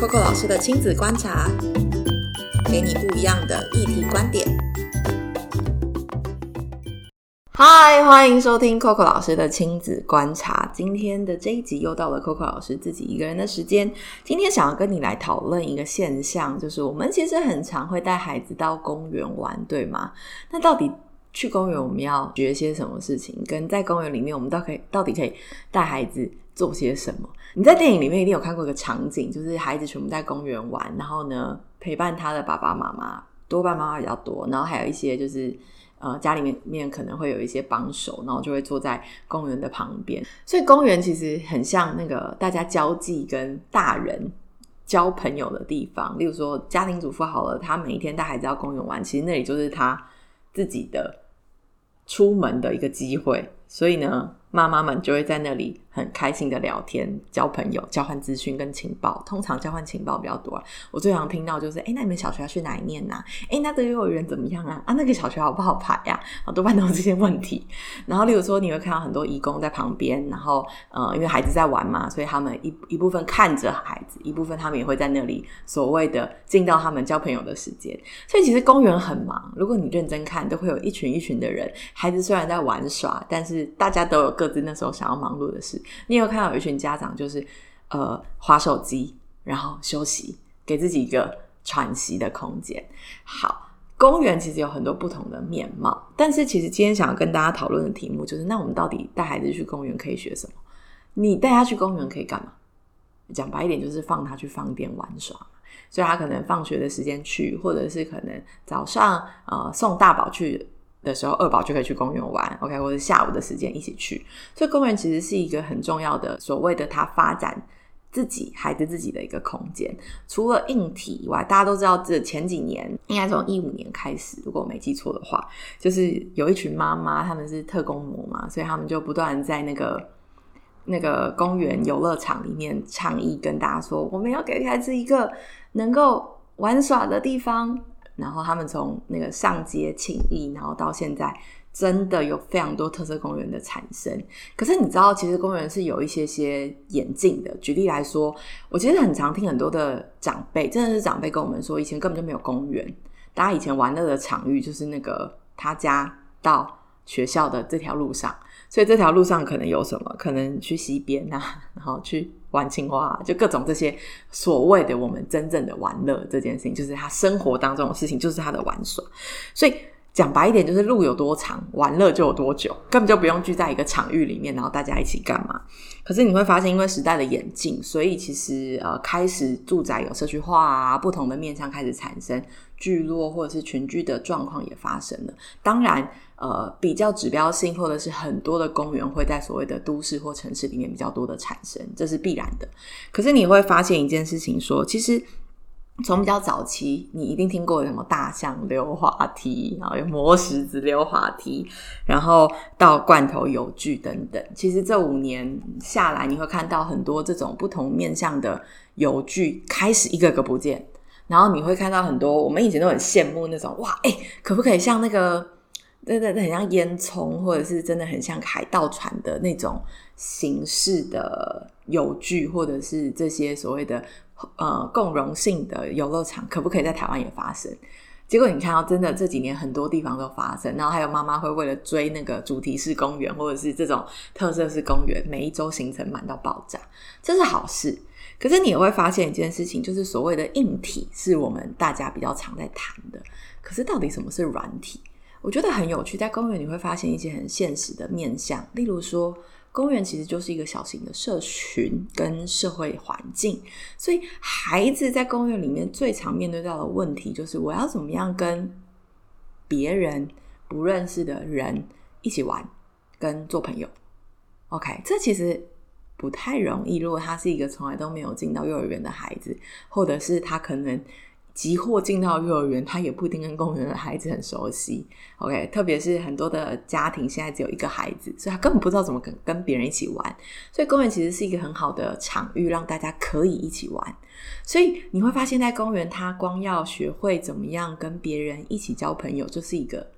Coco 老师的亲子观察，给你不一样的议题观点。嗨，欢迎收听 Coco 老师的亲子观察。今天的这一集又到了 Coco 老师自己一个人的时间。今天想要跟你来讨论一个现象，就是我们其实很常会带孩子到公园玩，对吗？那到底去公园我们要学些什么事情？跟在公园里面我们到可以到底可以带孩子做些什么？你在电影里面一定有看过一个场景，就是孩子全部在公园玩，然后呢陪伴他的爸爸妈妈，多半妈妈比较多，然后还有一些就是呃家里面面可能会有一些帮手，然后就会坐在公园的旁边。所以公园其实很像那个大家交际跟大人交朋友的地方。例如说家庭主妇好了，他每一天带孩子到公园玩，其实那里就是他自己的出门的一个机会。所以呢。妈妈们就会在那里很开心的聊天、交朋友、交换资讯跟情报。通常交换情报比较多。我最常听到就是：哎，那你们小学要去哪一念呐？哎，那个幼儿园怎么样啊？啊，那个小学好不好排呀？啊，多半都是这些问题。然后，例如说，你会看到很多义工在旁边，然后呃，因为孩子在玩嘛，所以他们一一部分看着孩子，一部分他们也会在那里所谓的进到他们交朋友的时间。所以其实公园很忙。如果你认真看，都会有一群一群的人。孩子虽然在玩耍，但是大家都有。各自那时候想要忙碌的事，你有看到有一群家长就是呃划手机，然后休息，给自己一个喘息的空间。好，公园其实有很多不同的面貌，但是其实今天想要跟大家讨论的题目就是，那我们到底带孩子去公园可以学什么？你带他去公园可以干嘛？讲白一点，就是放他去放电玩耍，所以他可能放学的时间去，或者是可能早上呃送大宝去。的时候，二宝就可以去公园玩，OK，或者下午的时间一起去。所以公园其实是一个很重要的，所谓的他发展自己孩子自己的一个空间。除了硬体以外，大家都知道，这前几年应该从一五年开始，如果我没记错的话，就是有一群妈妈，他们是特工模嘛，所以他们就不断在那个那个公园游乐场里面倡议，跟大家说，我们要给孩子一个能够玩耍的地方。然后他们从那个上街请义，然后到现在，真的有非常多特色公园的产生。可是你知道，其实公园是有一些些演进的。举例来说，我其实很常听很多的长辈，真的是长辈跟我们说，以前根本就没有公园，大家以前玩乐的场域就是那个他家到学校的这条路上。所以这条路上可能有什么？可能去溪边啊，然后去玩青蛙，就各种这些所谓的我们真正的玩乐这件事情，就是他生活当中的事情，就是他的玩耍。所以讲白一点，就是路有多长，玩乐就有多久，根本就不用聚在一个场域里面，然后大家一起干嘛。可是你会发现，因为时代的演进，所以其实呃，开始住宅有社区化啊，不同的面向开始产生聚落或者是群居的状况也发生了。当然。呃，比较指标性，或者是很多的公园会在所谓的都市或城市里面比较多的产生，这是必然的。可是你会发现一件事情，说其实从比较早期，你一定听过什么大象溜滑梯，然后有磨石子溜滑梯，然后到罐头油具等等。其实这五年下来，你会看到很多这种不同面向的油具开始一个个不见，然后你会看到很多我们以前都很羡慕那种哇，哎，可不可以像那个？对对，很像烟囱，或者是真的很像海盗船的那种形式的油具，或者是这些所谓的呃共融性的游乐场，可不可以在台湾也发生？结果你看到，真的这几年很多地方都发生，然后还有妈妈会为了追那个主题式公园，或者是这种特色式公园，每一周行程满到爆炸，这是好事。可是你也会发现一件事情，就是所谓的硬体是我们大家比较常在谈的，可是到底什么是软体？我觉得很有趣，在公园你会发现一些很现实的面相，例如说，公园其实就是一个小型的社群跟社会环境，所以孩子在公园里面最常面对到的问题就是，我要怎么样跟别人不认识的人一起玩，跟做朋友。OK，这其实不太容易。如果他是一个从来都没有进到幼儿园的孩子，或者是他可能。即或进到幼儿园，他也不一定跟公园的孩子很熟悉。OK，特别是很多的家庭现在只有一个孩子，所以他根本不知道怎么跟跟别人一起玩。所以公园其实是一个很好的场域，让大家可以一起玩。所以你会发现在公园，他光要学会怎么样跟别人一起交朋友，就是一个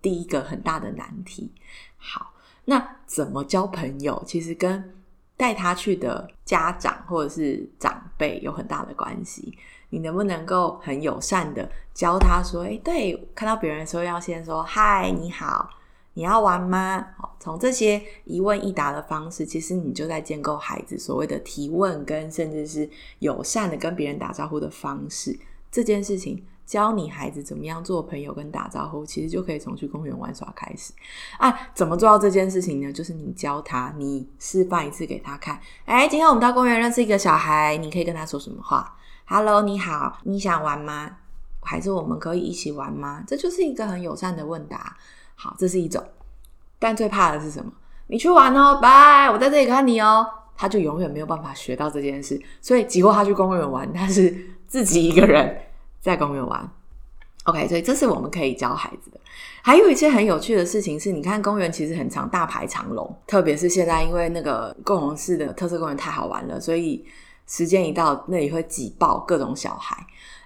第一个很大的难题。好，那怎么交朋友？其实跟带他去的家长或者是长辈有很大的关系。你能不能够很友善的教他说：“诶，对，看到别人的时候要先说嗨，你好，你要玩吗？”好，从这些一问一答的方式，其实你就在建构孩子所谓的提问跟甚至是友善的跟别人打招呼的方式。这件事情教你孩子怎么样做朋友跟打招呼，其实就可以从去公园玩耍开始啊。怎么做到这件事情呢？就是你教他，你示范一次给他看。哎，今天我们到公园认识一个小孩，你可以跟他说什么话？Hello，你好，你想玩吗？还是我们可以一起玩吗？这就是一个很友善的问答。好，这是一种。但最怕的是什么？你去玩哦，拜，我在这里看你哦。他就永远没有办法学到这件事，所以几乎他去公园玩，他是自己一个人在公园玩。OK，所以这是我们可以教孩子的。还有一些很有趣的事情是，你看公园其实很长，大排长龙，特别是现在因为那个共融式的特色公园太好玩了，所以。时间一到，那里会挤爆各种小孩。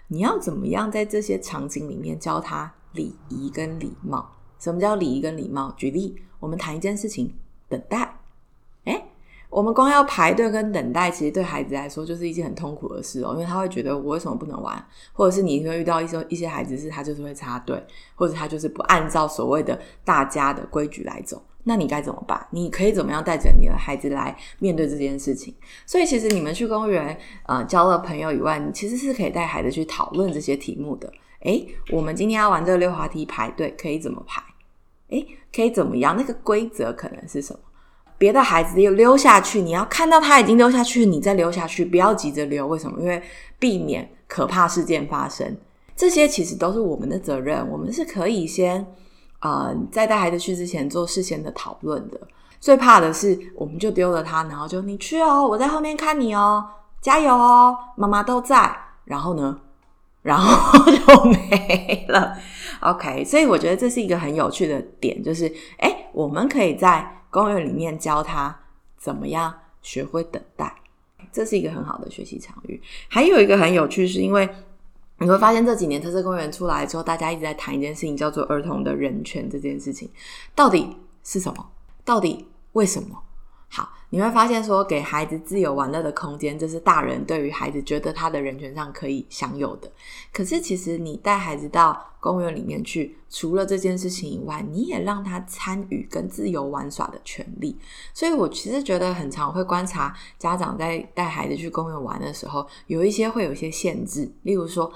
你要怎么样在这些场景里面教他礼仪跟礼貌？什么叫礼仪跟礼貌？举例，我们谈一件事情，等待。我们光要排队跟等待，其实对孩子来说就是一件很痛苦的事哦，因为他会觉得我为什么不能玩？或者是你会遇到一些一些孩子是他就是会插队，或者他就是不按照所谓的大家的规矩来走。那你该怎么办？你可以怎么样带着你的孩子来面对这件事情？所以其实你们去公园，呃，交了朋友以外，你其实是可以带孩子去讨论这些题目的。诶，我们今天要玩这个溜滑梯排队，可以怎么排？诶，可以怎么样？那个规则可能是什么？别的孩子又溜下去，你要看到他已经溜下去，你再溜下去，不要急着溜。为什么？因为避免可怕事件发生。这些其实都是我们的责任，我们是可以先。呃，在带孩子去之前做事先的讨论的，最怕的是我们就丢了他，然后就你去哦，我在后面看你哦，加油哦，妈妈都在，然后呢，然后就没了。OK，所以我觉得这是一个很有趣的点，就是哎，我们可以在公园里面教他怎么样学会等待，这是一个很好的学习场域。还有一个很有趣，是因为。你会发现这几年特色公园出来之后，大家一直在谈一件事情，叫做儿童的人权这件事情，到底是什么？到底为什么？好，你会发现说，给孩子自由玩乐的空间，这是大人对于孩子觉得他的人权上可以享有的。可是，其实你带孩子到公园里面去，除了这件事情以外，你也让他参与跟自由玩耍的权利。所以我其实觉得很常会观察家长在带孩子去公园玩的时候，有一些会有一些限制，例如说，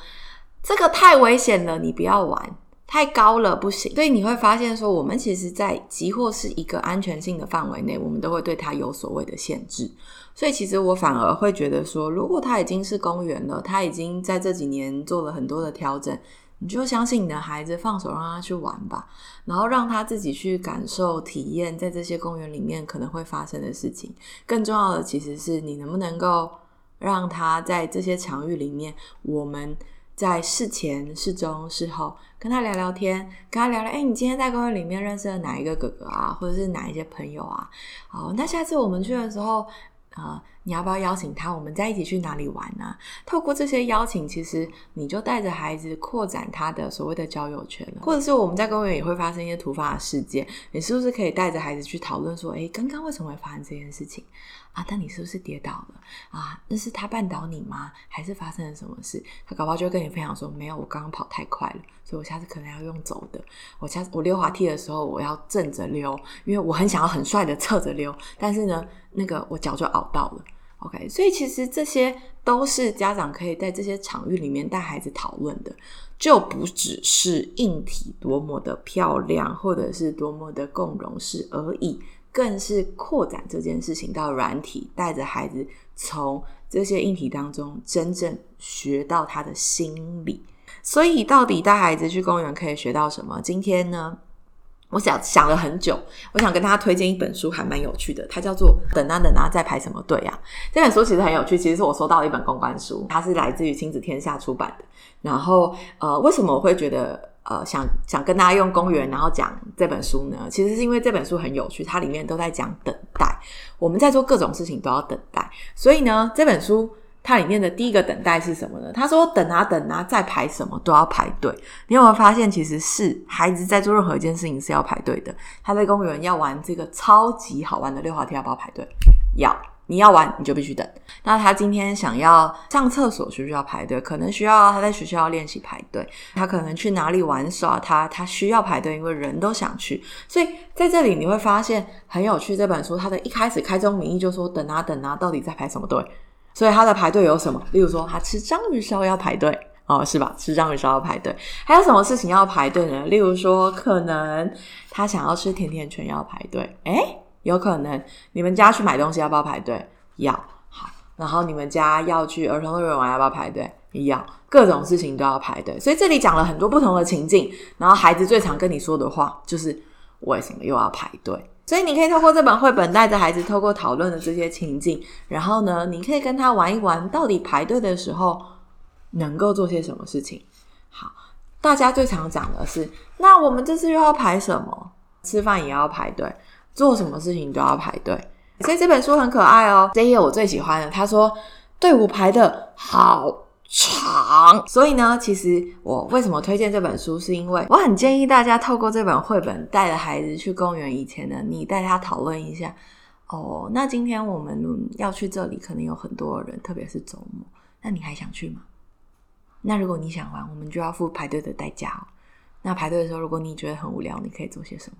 这个太危险了，你不要玩。太高了不行，所以你会发现说，我们其实，在集或是一个安全性的范围内，我们都会对它有所谓的限制。所以，其实我反而会觉得说，如果它已经是公园了，它已经在这几年做了很多的调整，你就相信你的孩子，放手让他去玩吧，然后让他自己去感受、体验在这些公园里面可能会发生的事情。更重要的，其实是你能不能够让他在这些场域里面，我们。在事前、事中、事后跟他聊聊天，跟他聊聊，哎，你今天在公园里面认识了哪一个哥哥啊，或者是哪一些朋友啊？好，那下次我们去的时候，啊，你要不要邀请他？我们再一起去哪里玩呢？透过这些邀请，其实你就带着孩子扩展他的所谓的交友圈了。或者是我们在公园也会发生一些突发的事件，你是不是可以带着孩子去讨论说，哎，刚刚为什么会发生这件事情？啊！但你是不是跌倒了啊？那是他绊倒你吗？还是发生了什么事？他搞不好就会跟你分享说：没有，我刚刚跑太快了，所以我下次可能要用走的。我下次我溜滑梯的时候，我要正着溜，因为我很想要很帅的侧着溜。但是呢，那个我脚就熬到了。OK，所以其实这些都是家长可以在这些场域里面带孩子讨论的，就不只是硬体多么的漂亮，或者是多么的共融式而已。更是扩展这件事情到软体，带着孩子从这些硬体当中真正学到他的心理。所以，到底带孩子去公园可以学到什么？今天呢，我想想了很久，我想跟大家推荐一本书，还蛮有趣的，它叫做《等啊等啊，在排什么队啊》。这本书其实很有趣，其实是我收到的一本公关书，它是来自于亲子天下出版的。然后，呃，为什么我会觉得？呃，想想跟大家用公园，然后讲这本书呢，其实是因为这本书很有趣，它里面都在讲等待。我们在做各种事情都要等待，所以呢，这本书它里面的第一个等待是什么呢？他说等啊等啊，再排什么都要排队。你有没有发现，其实是孩子在做任何一件事情是要排队的。他在公园要玩这个超级好玩的溜滑梯，要不要排队？要。你要玩你就必须等。那他今天想要上厕所需不需要排队？可能需要他在学校要练习排队。他可能去哪里玩耍？他他需要排队，因为人都想去。所以在这里你会发现很有趣。这本书它的一开始开宗明义就说等啊等啊，到底在排什么队？所以他的排队有什么？例如说他吃章鱼烧要排队哦，是吧？吃章鱼烧要排队。还有什么事情要排队呢？例如说可能他想要吃甜甜圈要排队。诶，有可能你们家去买东西要不要排队？要。好，然后你们家要去儿童乐园玩要不要排队？要。各种事情都要排队。所以这里讲了很多不同的情境，然后孩子最常跟你说的话就是为什么又要排队？所以你可以透过这本绘本带着孩子，透过讨论的这些情境，然后呢，你可以跟他玩一玩，到底排队的时候能够做些什么事情。好，大家最常讲的是，那我们这次又要排什么？吃饭也要排队，做什么事情都要排队。所以这本书很可爱哦。这页我最喜欢的，他说队伍排的好。长，所以呢，其实我为什么推荐这本书，是因为我很建议大家透过这本绘本带着孩子去公园以前呢，你带他讨论一下。哦，那今天我们要去这里，可能有很多人，特别是周末，那你还想去吗？那如果你想玩，我们就要付排队的代价哦。那排队的时候，如果你觉得很无聊，你可以做些什么？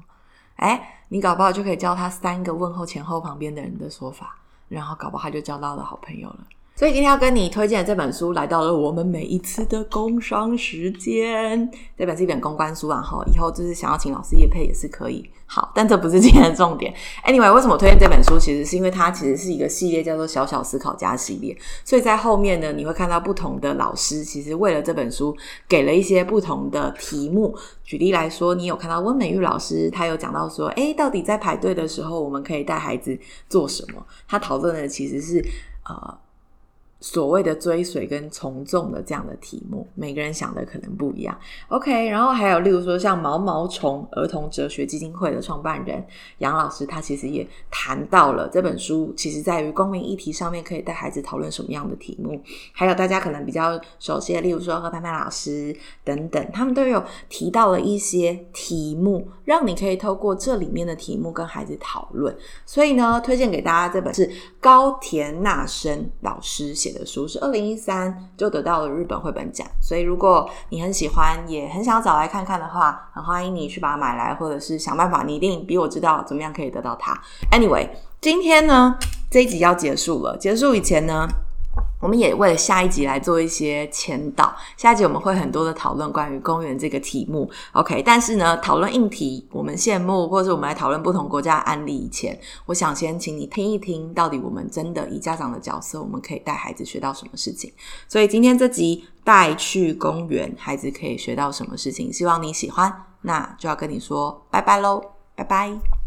哎，你搞不好就可以教他三个问候前后旁边的人的说法，然后搞不好他就交到了好朋友了。所以今天要跟你推荐的这本书，来到了我们每一次的工商时间。这本是一本公关书啊，哈，以后就是想要请老师叶配也是可以。好，但这不是今天的重点。Anyway，为什么推荐这本书？其实是因为它其实是一个系列，叫做“小小思考家”系列。所以在后面呢，你会看到不同的老师，其实为了这本书给了一些不同的题目。举例来说，你有看到温美玉老师，他有讲到说，诶，到底在排队的时候，我们可以带孩子做什么？他讨论的其实是呃。所谓的追随跟从众的这样的题目，每个人想的可能不一样。OK，然后还有例如说像毛毛虫儿童哲学基金会的创办人杨老师，他其实也谈到了这本书，其实在于公民议题上面可以带孩子讨论什么样的题目。还有大家可能比较熟悉的，例如说何潘潘老师等等，他们都有提到了一些题目，让你可以透过这里面的题目跟孩子讨论。所以呢，推荐给大家这本是高田纳生老师写。的书是二零一三就得到了日本绘本奖，所以如果你很喜欢，也很想找来看看的话，很欢迎你去把它买来，或者是想办法，你一定比我知道怎么样可以得到它。Anyway，今天呢这一集要结束了，结束以前呢。我们也为了下一集来做一些前导，下一集我们会很多的讨论关于公园这个题目，OK？但是呢，讨论硬题，我们羡慕，或者我们来讨论不同国家案例以前，我想先请你听一听，到底我们真的以家长的角色，我们可以带孩子学到什么事情？所以今天这集带去公园，孩子可以学到什么事情？希望你喜欢，那就要跟你说拜拜喽，拜拜。